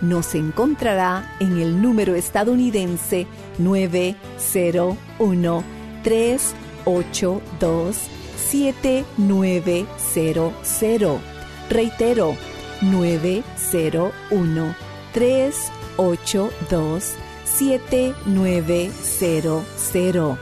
Nos encontrará en el número estadounidense 901 382 7900. Reitero, 901 382 7900.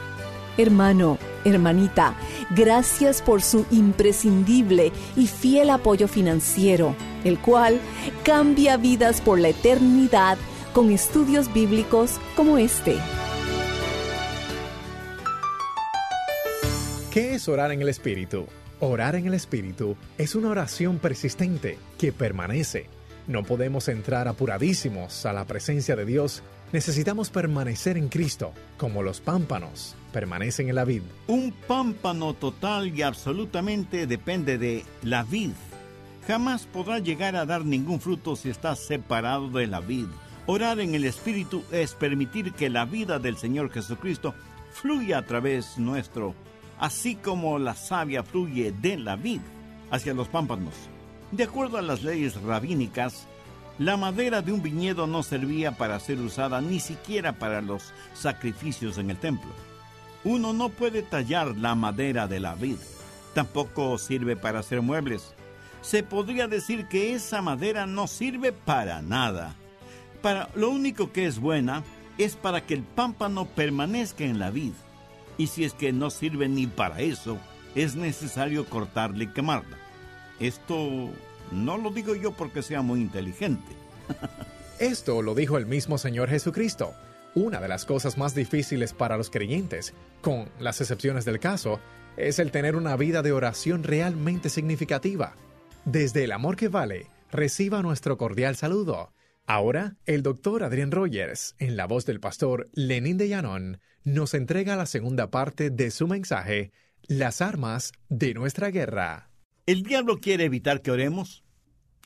Hermano, hermanita, gracias por su imprescindible y fiel apoyo financiero, el cual cambia vidas por la eternidad con estudios bíblicos como este. ¿Qué es orar en el Espíritu? Orar en el Espíritu es una oración persistente que permanece. No podemos entrar apuradísimos a la presencia de Dios. Necesitamos permanecer en Cristo, como los pámpanos permanecen en la vid. Un pámpano total y absolutamente depende de la vid. Jamás podrá llegar a dar ningún fruto si está separado de la vid. Orar en el Espíritu es permitir que la vida del Señor Jesucristo fluya a través nuestro así como la savia fluye de la vid hacia los pámpanos. De acuerdo a las leyes rabínicas, la madera de un viñedo no servía para ser usada ni siquiera para los sacrificios en el templo. Uno no puede tallar la madera de la vid, tampoco sirve para hacer muebles. Se podría decir que esa madera no sirve para nada. Para lo único que es buena es para que el pámpano permanezca en la vid y si es que no sirve ni para eso, es necesario cortarla y quemarla. Esto no lo digo yo porque sea muy inteligente. Esto lo dijo el mismo Señor Jesucristo. Una de las cosas más difíciles para los creyentes, con las excepciones del caso, es el tener una vida de oración realmente significativa. Desde el amor que vale, reciba nuestro cordial saludo. Ahora, el doctor Adrián Rogers, en la voz del pastor Lenín de Llanón, nos entrega la segunda parte de su mensaje, Las armas de nuestra guerra. ¿El diablo quiere evitar que oremos?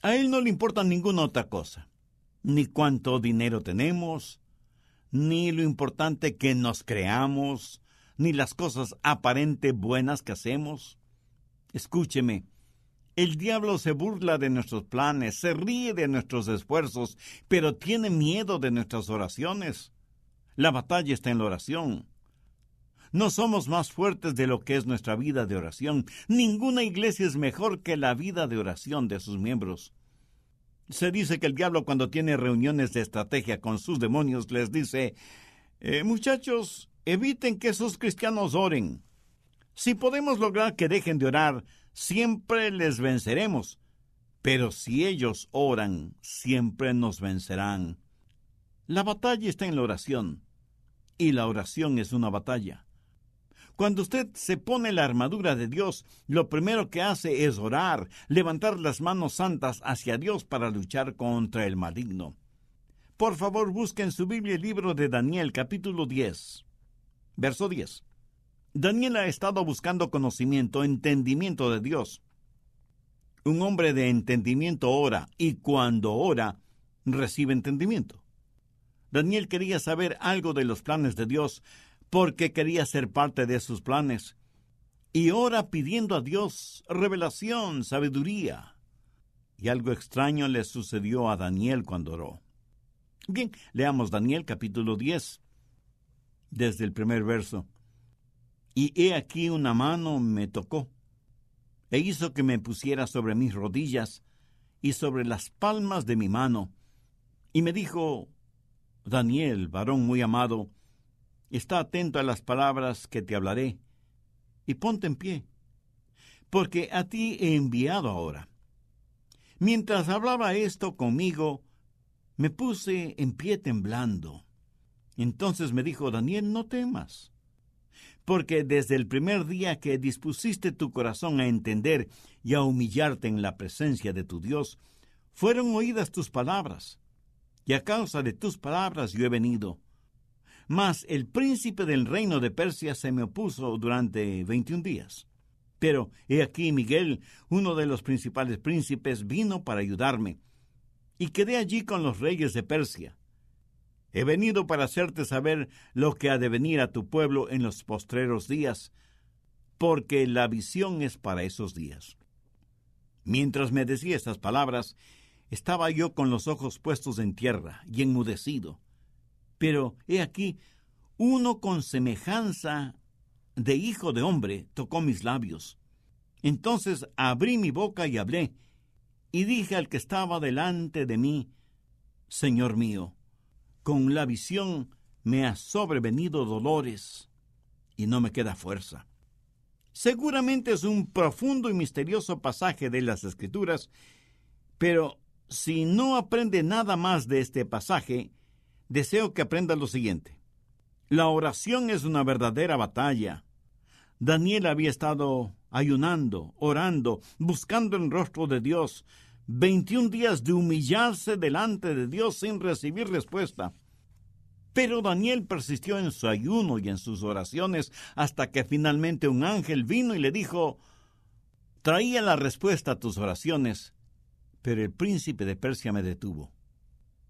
A él no le importa ninguna otra cosa, ni cuánto dinero tenemos, ni lo importante que nos creamos, ni las cosas aparente buenas que hacemos. Escúcheme, el diablo se burla de nuestros planes, se ríe de nuestros esfuerzos, pero tiene miedo de nuestras oraciones. La batalla está en la oración. No somos más fuertes de lo que es nuestra vida de oración. Ninguna iglesia es mejor que la vida de oración de sus miembros. Se dice que el diablo cuando tiene reuniones de estrategia con sus demonios les dice, eh, muchachos, eviten que esos cristianos oren. Si podemos lograr que dejen de orar, siempre les venceremos. Pero si ellos oran, siempre nos vencerán. La batalla está en la oración, y la oración es una batalla. Cuando usted se pone la armadura de Dios, lo primero que hace es orar, levantar las manos santas hacia Dios para luchar contra el maligno. Por favor, busquen en su Biblia el libro de Daniel capítulo 10, verso 10. Daniel ha estado buscando conocimiento, entendimiento de Dios. Un hombre de entendimiento ora y cuando ora recibe entendimiento. Daniel quería saber algo de los planes de Dios porque quería ser parte de sus planes. Y ora pidiendo a Dios revelación, sabiduría. Y algo extraño le sucedió a Daniel cuando oró. Bien, leamos Daniel capítulo 10, desde el primer verso. Y he aquí una mano me tocó, e hizo que me pusiera sobre mis rodillas y sobre las palmas de mi mano, y me dijo, Daniel, varón muy amado, está atento a las palabras que te hablaré, y ponte en pie, porque a ti he enviado ahora. Mientras hablaba esto conmigo, me puse en pie temblando. Entonces me dijo, Daniel, no temas, porque desde el primer día que dispusiste tu corazón a entender y a humillarte en la presencia de tu Dios, fueron oídas tus palabras y a causa de tus palabras yo he venido. mas el príncipe del reino de Persia se me opuso durante veintiún días. Pero he aquí Miguel, uno de los principales príncipes, vino para ayudarme, y quedé allí con los reyes de Persia. He venido para hacerte saber lo que ha de venir a tu pueblo en los postreros días, porque la visión es para esos días. Mientras me decía estas palabras, estaba yo con los ojos puestos en tierra y enmudecido. Pero he aquí, uno con semejanza de hijo de hombre tocó mis labios. Entonces abrí mi boca y hablé, y dije al que estaba delante de mí, Señor mío, con la visión me ha sobrevenido dolores y no me queda fuerza. Seguramente es un profundo y misterioso pasaje de las Escrituras, pero si no aprende nada más de este pasaje, deseo que aprenda lo siguiente. La oración es una verdadera batalla. Daniel había estado ayunando, orando, buscando el rostro de Dios, veintiún días de humillarse delante de Dios sin recibir respuesta. Pero Daniel persistió en su ayuno y en sus oraciones hasta que finalmente un ángel vino y le dijo, Traía la respuesta a tus oraciones, pero el príncipe de Persia me detuvo.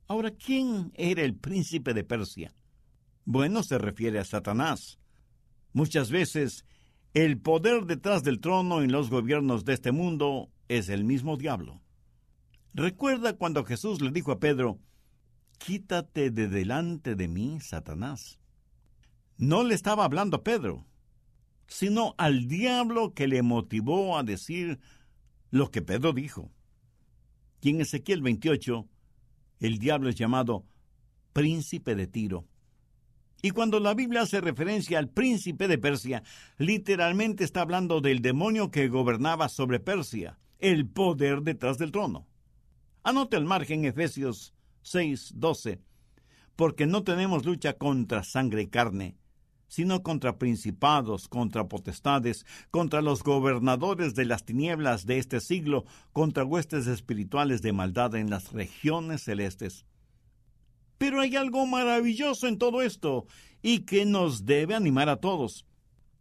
Ahora, ¿quién era el príncipe de Persia? Bueno, se refiere a Satanás. Muchas veces el poder detrás del trono en los gobiernos de este mundo es el mismo diablo. Recuerda cuando Jesús le dijo a Pedro, Quítate de delante de mí, Satanás. No le estaba hablando a Pedro, sino al diablo que le motivó a decir lo que Pedro dijo. Y en Ezequiel 28, el diablo es llamado príncipe de Tiro. Y cuando la Biblia hace referencia al príncipe de Persia, literalmente está hablando del demonio que gobernaba sobre Persia, el poder detrás del trono. Anote al margen Efesios 6, 12, porque no tenemos lucha contra sangre y carne, sino contra principados, contra potestades, contra los gobernadores de las tinieblas de este siglo, contra huestes espirituales de maldad en las regiones celestes. Pero hay algo maravilloso en todo esto y que nos debe animar a todos.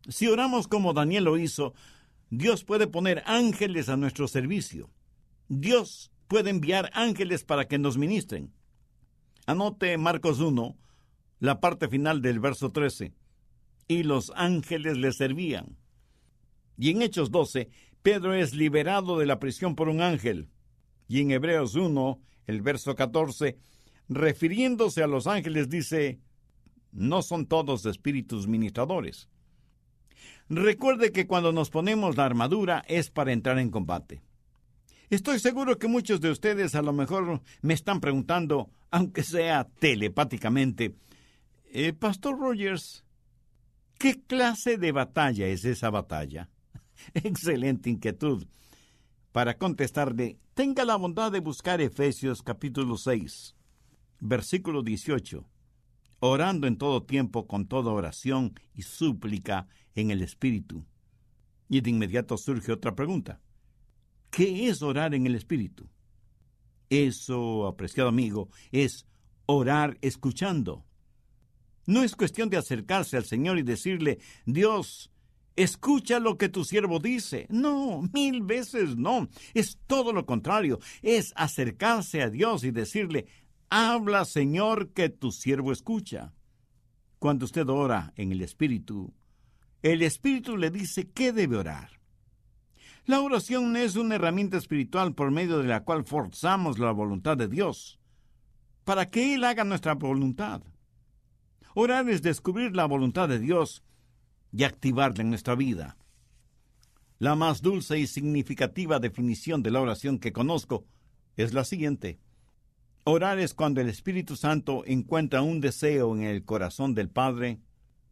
Si oramos como Daniel lo hizo, Dios puede poner ángeles a nuestro servicio. Dios puede enviar ángeles para que nos ministren. Anote Marcos 1, la parte final del verso 13. Y los ángeles le servían. Y en Hechos 12, Pedro es liberado de la prisión por un ángel. Y en Hebreos 1, el verso 14, refiriéndose a los ángeles, dice, no son todos espíritus ministradores. Recuerde que cuando nos ponemos la armadura es para entrar en combate. Estoy seguro que muchos de ustedes a lo mejor me están preguntando, aunque sea telepáticamente, eh, Pastor Rogers, ¿qué clase de batalla es esa batalla? Excelente inquietud. Para contestarle, tenga la bondad de buscar Efesios capítulo 6, versículo 18, orando en todo tiempo con toda oración y súplica en el Espíritu. Y de inmediato surge otra pregunta. ¿Qué es orar en el Espíritu? Eso, apreciado amigo, es orar escuchando. No es cuestión de acercarse al Señor y decirle, Dios, escucha lo que tu siervo dice. No, mil veces no. Es todo lo contrario. Es acercarse a Dios y decirle, habla Señor que tu siervo escucha. Cuando usted ora en el Espíritu, el Espíritu le dice qué debe orar. La oración es una herramienta espiritual por medio de la cual forzamos la voluntad de Dios para que Él haga nuestra voluntad. Orar es descubrir la voluntad de Dios y activarla en nuestra vida. La más dulce y significativa definición de la oración que conozco es la siguiente. Orar es cuando el Espíritu Santo encuentra un deseo en el corazón del Padre,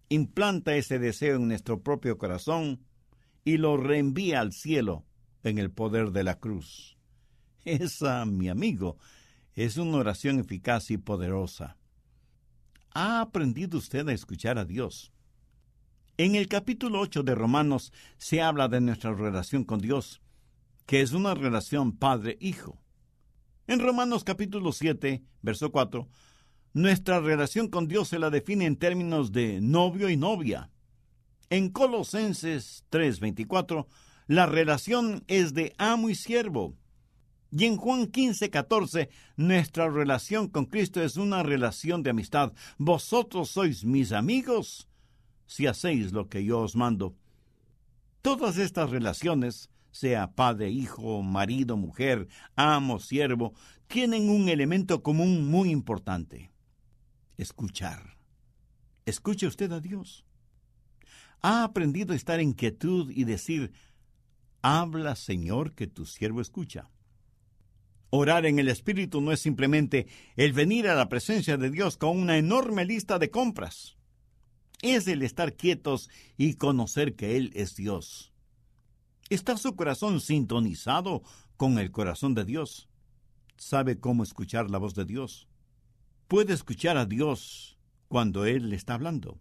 implanta ese deseo en nuestro propio corazón y lo reenvía al cielo en el poder de la cruz. Esa, mi amigo, es una oración eficaz y poderosa. ¿Ha aprendido usted a escuchar a Dios? En el capítulo 8 de Romanos se habla de nuestra relación con Dios, que es una relación padre-hijo. En Romanos capítulo 7, verso 4, Nuestra relación con Dios se la define en términos de novio y novia. En Colosenses 3:24, la relación es de amo y siervo. Y en Juan 15, 14, nuestra relación con Cristo es una relación de amistad. Vosotros sois mis amigos si hacéis lo que yo os mando. Todas estas relaciones, sea padre, hijo, marido, mujer, amo, siervo, tienen un elemento común muy importante. Escuchar. Escuche usted a Dios. Ha aprendido a estar en quietud y decir, habla Señor que tu siervo escucha. Orar en el Espíritu no es simplemente el venir a la presencia de Dios con una enorme lista de compras. Es el estar quietos y conocer que Él es Dios. ¿Está su corazón sintonizado con el corazón de Dios? ¿Sabe cómo escuchar la voz de Dios? Puede escuchar a Dios cuando Él le está hablando.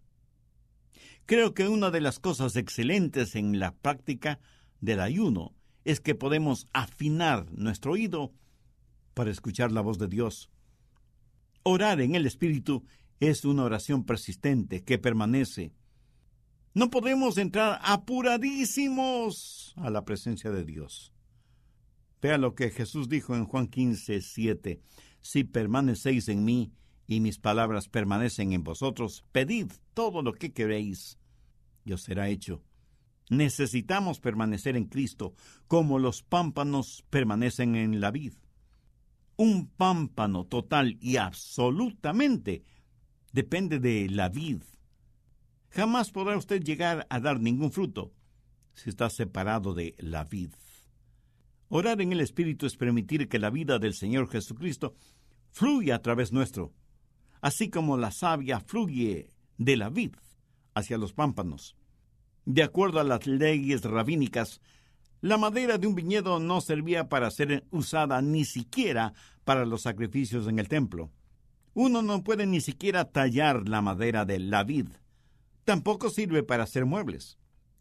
Creo que una de las cosas excelentes en la práctica del ayuno es que podemos afinar nuestro oído para escuchar la voz de Dios. Orar en el Espíritu es una oración persistente que permanece. No podemos entrar apuradísimos a la presencia de Dios. Vea lo que Jesús dijo en Juan 15, 7. Si permanecéis en mí y mis palabras permanecen en vosotros, pedid todo lo que queréis y os será hecho. Necesitamos permanecer en Cristo como los pámpanos permanecen en la vid un pámpano total y absolutamente depende de la vid. Jamás podrá usted llegar a dar ningún fruto si está separado de la vid. Orar en el Espíritu es permitir que la vida del Señor Jesucristo fluya a través nuestro, así como la savia fluye de la vid hacia los pámpanos. De acuerdo a las leyes rabínicas, la madera de un viñedo no servía para ser usada ni siquiera para los sacrificios en el templo. Uno no puede ni siquiera tallar la madera de la vid. Tampoco sirve para hacer muebles.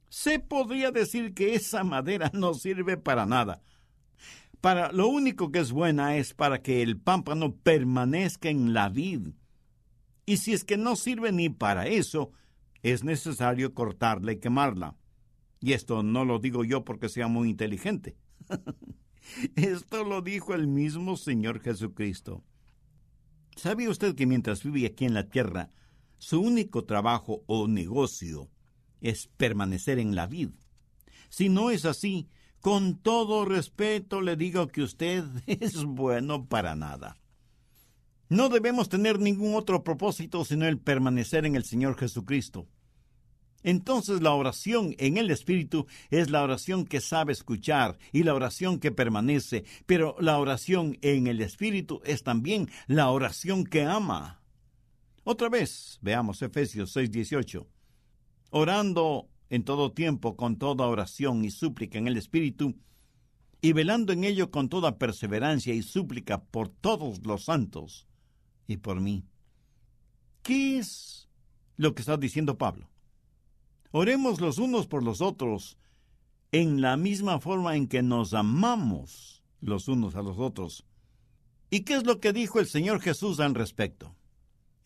Se podría decir que esa madera no sirve para nada. Para lo único que es buena es para que el pámpano permanezca en la vid. Y si es que no sirve ni para eso, es necesario cortarla y quemarla. Y esto no lo digo yo porque sea muy inteligente. esto lo dijo el mismo Señor Jesucristo. ¿Sabe usted que mientras vive aquí en la tierra, su único trabajo o negocio es permanecer en la vid? Si no es así, con todo respeto le digo que usted es bueno para nada. No debemos tener ningún otro propósito sino el permanecer en el Señor Jesucristo. Entonces la oración en el Espíritu es la oración que sabe escuchar y la oración que permanece, pero la oración en el Espíritu es también la oración que ama. Otra vez, veamos Efesios 6:18. Orando en todo tiempo con toda oración y súplica en el Espíritu, y velando en ello con toda perseverancia y súplica por todos los santos y por mí. ¿Qué es lo que está diciendo Pablo? Oremos los unos por los otros en la misma forma en que nos amamos los unos a los otros. ¿Y qué es lo que dijo el Señor Jesús al respecto?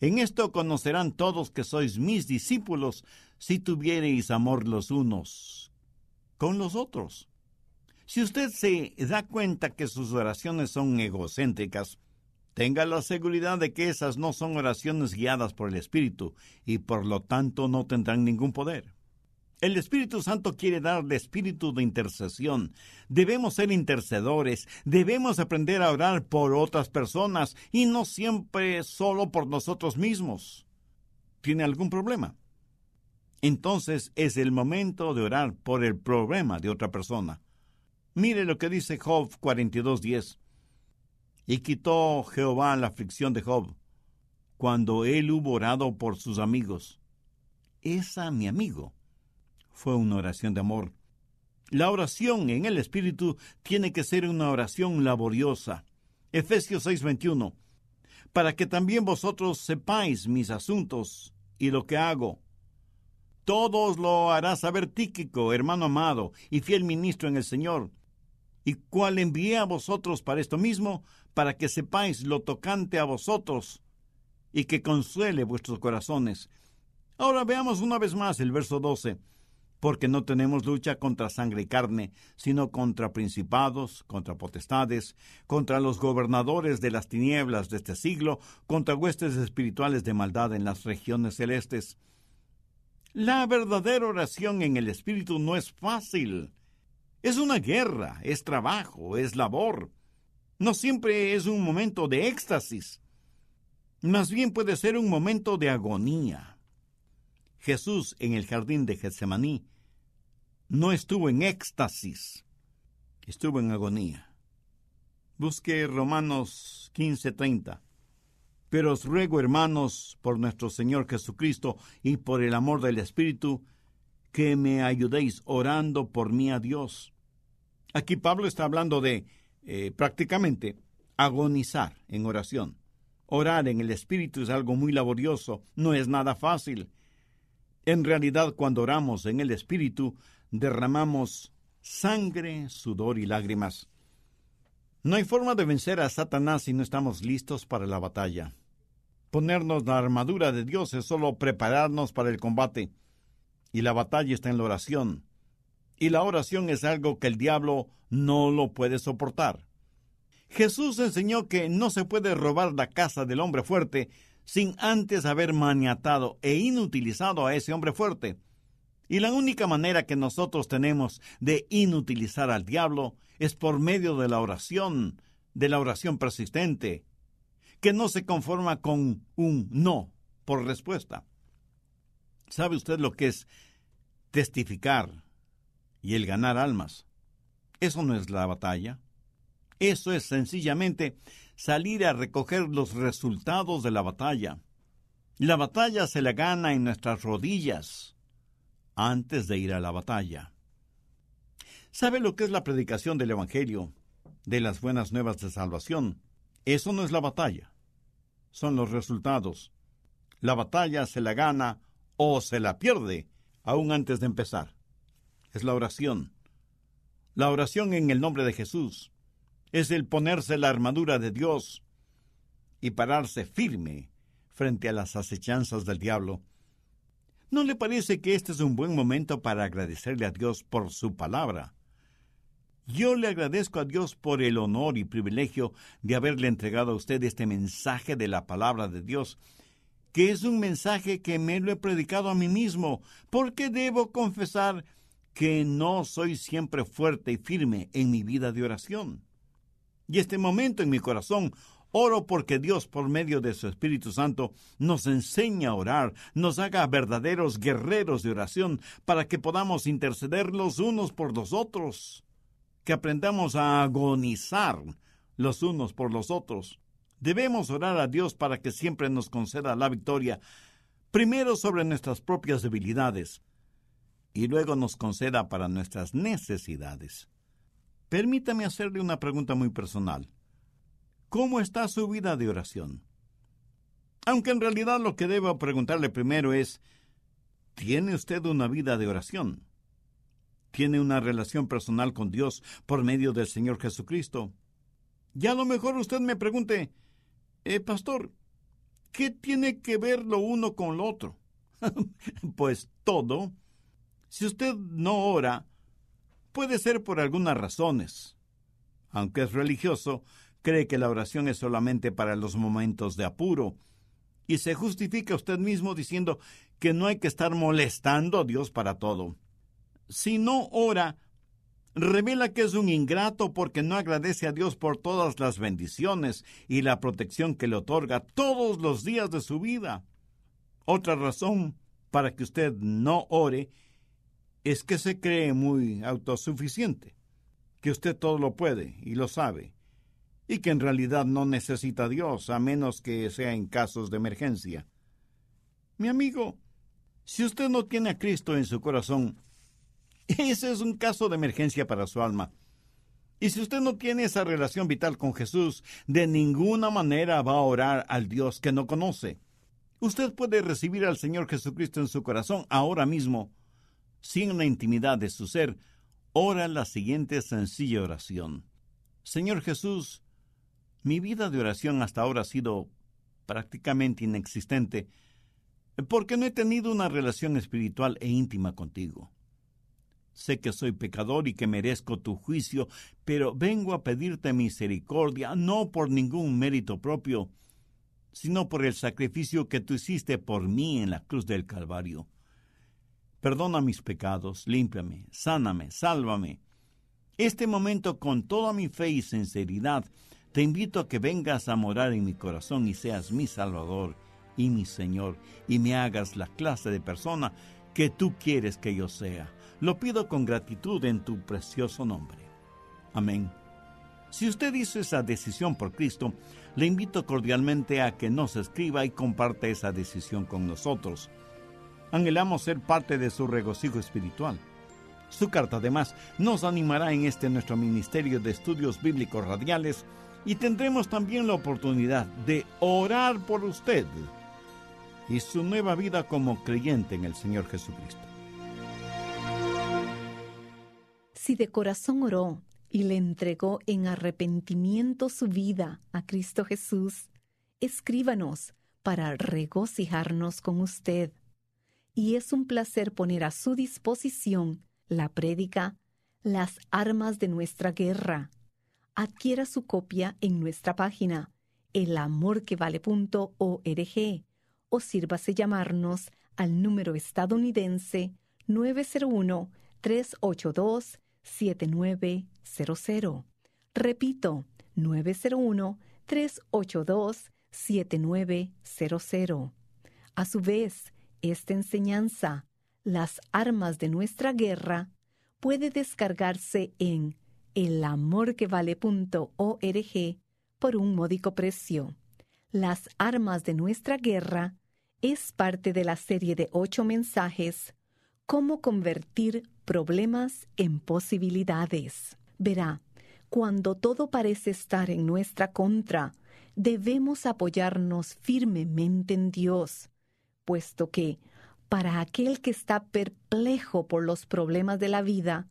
En esto conocerán todos que sois mis discípulos si tuviereis amor los unos con los otros. Si usted se da cuenta que sus oraciones son egocéntricas, tenga la seguridad de que esas no son oraciones guiadas por el Espíritu y por lo tanto no tendrán ningún poder. El Espíritu Santo quiere darle espíritu de intercesión. Debemos ser intercedores, debemos aprender a orar por otras personas y no siempre solo por nosotros mismos. ¿Tiene algún problema? Entonces es el momento de orar por el problema de otra persona. Mire lo que dice Job 42.10. Y quitó Jehová la aflicción de Job, cuando él hubo orado por sus amigos. Es a mi amigo fue una oración de amor. La oración en el Espíritu tiene que ser una oración laboriosa. Efesios 6:21. Para que también vosotros sepáis mis asuntos y lo que hago. Todos lo hará saber Tíquico, hermano amado y fiel ministro en el Señor, y cual envié a vosotros para esto mismo, para que sepáis lo tocante a vosotros, y que consuele vuestros corazones. Ahora veamos una vez más el verso 12 porque no tenemos lucha contra sangre y carne, sino contra principados, contra potestades, contra los gobernadores de las tinieblas de este siglo, contra huestes espirituales de maldad en las regiones celestes. La verdadera oración en el Espíritu no es fácil. Es una guerra, es trabajo, es labor. No siempre es un momento de éxtasis. Más bien puede ser un momento de agonía. Jesús en el jardín de Getsemaní no estuvo en éxtasis, estuvo en agonía. Busque Romanos 15:30. Pero os ruego, hermanos, por nuestro Señor Jesucristo y por el amor del Espíritu, que me ayudéis orando por mí a Dios. Aquí Pablo está hablando de eh, prácticamente agonizar en oración. Orar en el Espíritu es algo muy laborioso, no es nada fácil. En realidad, cuando oramos en el Espíritu, derramamos sangre, sudor y lágrimas. No hay forma de vencer a Satanás si no estamos listos para la batalla. Ponernos la armadura de Dios es solo prepararnos para el combate. Y la batalla está en la oración. Y la oración es algo que el diablo no lo puede soportar. Jesús enseñó que no se puede robar la casa del hombre fuerte sin antes haber maniatado e inutilizado a ese hombre fuerte. Y la única manera que nosotros tenemos de inutilizar al diablo es por medio de la oración, de la oración persistente, que no se conforma con un no por respuesta. ¿Sabe usted lo que es testificar y el ganar almas? Eso no es la batalla. Eso es sencillamente salir a recoger los resultados de la batalla. La batalla se la gana en nuestras rodillas, antes de ir a la batalla. ¿Sabe lo que es la predicación del Evangelio, de las buenas nuevas de salvación? Eso no es la batalla, son los resultados. La batalla se la gana o se la pierde aún antes de empezar. Es la oración. La oración en el nombre de Jesús es el ponerse la armadura de Dios y pararse firme frente a las acechanzas del diablo ¿No le parece que este es un buen momento para agradecerle a Dios por su palabra? Yo le agradezco a Dios por el honor y privilegio de haberle entregado a usted este mensaje de la palabra de Dios, que es un mensaje que me lo he predicado a mí mismo, porque debo confesar que no soy siempre fuerte y firme en mi vida de oración. Y este momento en mi corazón Oro porque Dios, por medio de su Espíritu Santo, nos enseña a orar, nos haga verdaderos guerreros de oración, para que podamos interceder los unos por los otros, que aprendamos a agonizar los unos por los otros. Debemos orar a Dios para que siempre nos conceda la victoria, primero sobre nuestras propias debilidades, y luego nos conceda para nuestras necesidades. Permítame hacerle una pregunta muy personal. ¿Cómo está su vida de oración? Aunque en realidad lo que debo preguntarle primero es, ¿tiene usted una vida de oración? ¿Tiene una relación personal con Dios por medio del Señor Jesucristo? Y a lo mejor usted me pregunte, eh, pastor, ¿qué tiene que ver lo uno con lo otro? pues todo. Si usted no ora, puede ser por algunas razones. Aunque es religioso, cree que la oración es solamente para los momentos de apuro, y se justifica usted mismo diciendo que no hay que estar molestando a Dios para todo. Si no ora, revela que es un ingrato porque no agradece a Dios por todas las bendiciones y la protección que le otorga todos los días de su vida. Otra razón para que usted no ore es que se cree muy autosuficiente, que usted todo lo puede y lo sabe, y que en realidad no necesita a Dios a menos que sea en casos de emergencia. Mi amigo, si usted no tiene a Cristo en su corazón, ese es un caso de emergencia para su alma. Y si usted no tiene esa relación vital con Jesús, de ninguna manera va a orar al Dios que no conoce. Usted puede recibir al Señor Jesucristo en su corazón ahora mismo. Sin la intimidad de su ser, ora la siguiente sencilla oración. Señor Jesús, mi vida de oración hasta ahora ha sido prácticamente inexistente, porque no he tenido una relación espiritual e íntima contigo. Sé que soy pecador y que merezco tu juicio, pero vengo a pedirte misericordia no por ningún mérito propio, sino por el sacrificio que tú hiciste por mí en la cruz del Calvario. Perdona mis pecados, límpiame, sáname, sálvame. Este momento con toda mi fe y sinceridad, te invito a que vengas a morar en mi corazón y seas mi Salvador y mi Señor, y me hagas la clase de persona que tú quieres que yo sea. Lo pido con gratitud en tu precioso nombre. Amén. Si usted hizo esa decisión por Cristo, le invito cordialmente a que nos escriba y comparte esa decisión con nosotros. Anhelamos ser parte de su regocijo espiritual. Su carta además nos animará en este nuestro Ministerio de Estudios Bíblicos Radiales y tendremos también la oportunidad de orar por usted y su nueva vida como creyente en el Señor Jesucristo. Si de corazón oró y le entregó en arrepentimiento su vida a Cristo Jesús, escríbanos para regocijarnos con usted y es un placer poner a su disposición la prédica Las armas de nuestra guerra. Adquiera su copia en nuestra página elamorquevale.org o sírvase llamarnos al número estadounidense 901-382-7900. Repito, 901-382-7900. A su vez, esta enseñanza, las armas de nuestra guerra, puede descargarse en elamorquevale.org por un módico precio. Las armas de nuestra guerra es parte de la serie de ocho mensajes Cómo convertir problemas en posibilidades. Verá, cuando todo parece estar en nuestra contra, debemos apoyarnos firmemente en Dios puesto que, para aquel que está perplejo por los problemas de la vida,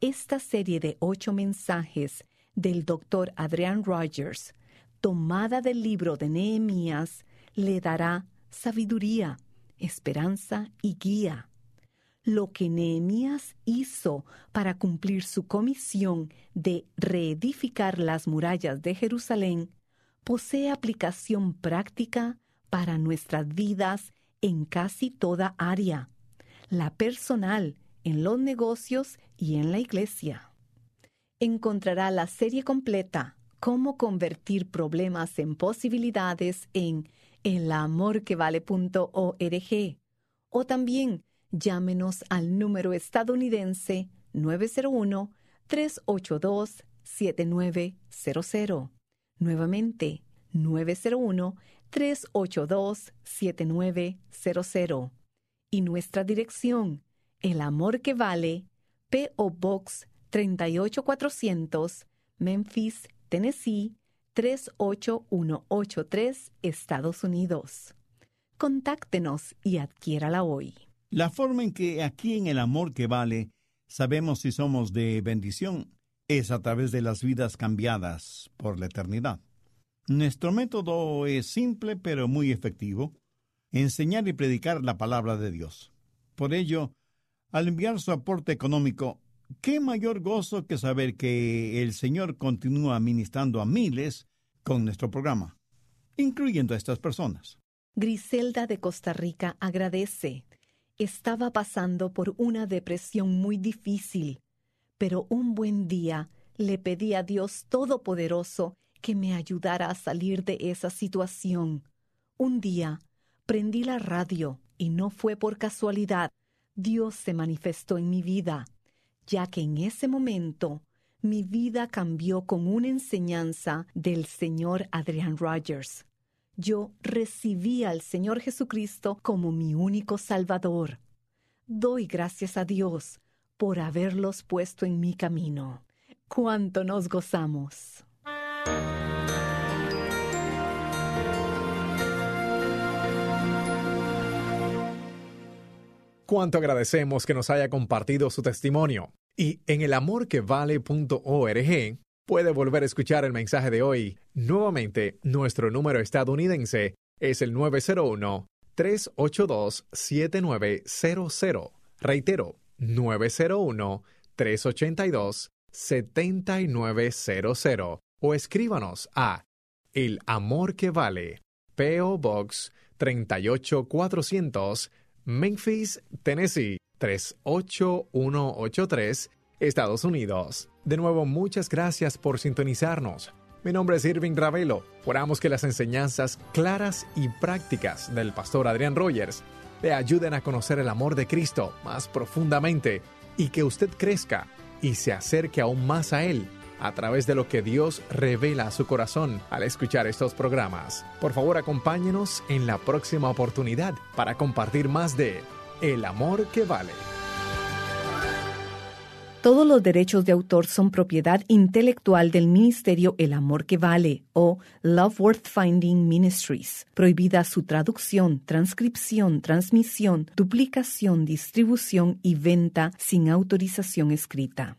esta serie de ocho mensajes del doctor Adrian Rogers, tomada del libro de Nehemías, le dará sabiduría, esperanza y guía. Lo que Nehemías hizo para cumplir su comisión de reedificar las murallas de Jerusalén posee aplicación práctica para nuestras vidas en casi toda área, la personal, en los negocios y en la iglesia. Encontrará la serie completa Cómo convertir problemas en posibilidades en elamorquevale.org o también llámenos al número estadounidense 901-382-7900. Nuevamente, 901 382-7900 y nuestra dirección, El Amor que Vale, P.O. Box 38400, Memphis, Tennessee 38183, Estados Unidos. Contáctenos y adquiérala hoy. La forma en que aquí en El Amor que Vale sabemos si somos de bendición es a través de las vidas cambiadas por la eternidad. Nuestro método es simple pero muy efectivo, enseñar y predicar la palabra de Dios. Por ello, al enviar su aporte económico, ¿qué mayor gozo que saber que el Señor continúa ministrando a miles con nuestro programa, incluyendo a estas personas? Griselda de Costa Rica agradece. Estaba pasando por una depresión muy difícil, pero un buen día le pedí a Dios Todopoderoso que me ayudara a salir de esa situación. Un día prendí la radio y no fue por casualidad. Dios se manifestó en mi vida, ya que en ese momento mi vida cambió con una enseñanza del señor Adrian Rogers. Yo recibí al Señor Jesucristo como mi único Salvador. Doy gracias a Dios por haberlos puesto en mi camino. ¡Cuánto nos gozamos! Cuánto agradecemos que nos haya compartido su testimonio. Y en elamorquevale.org puede volver a escuchar el mensaje de hoy. Nuevamente, nuestro número estadounidense es el 901-382-7900. Reitero, 901-382-7900. O escríbanos a El Amor que Vale, PO Box 38400, Memphis, Tennessee 38183, Estados Unidos. De nuevo, muchas gracias por sintonizarnos. Mi nombre es Irving Ravelo. Oramos que las enseñanzas claras y prácticas del pastor Adrián Rogers le ayuden a conocer el amor de Cristo más profundamente y que usted crezca y se acerque aún más a Él a través de lo que Dios revela a su corazón al escuchar estos programas. Por favor, acompáñenos en la próxima oportunidad para compartir más de El amor que vale. Todos los derechos de autor son propiedad intelectual del Ministerio El Amor que Vale o Love Worth Finding Ministries. Prohibida su traducción, transcripción, transmisión, duplicación, distribución y venta sin autorización escrita.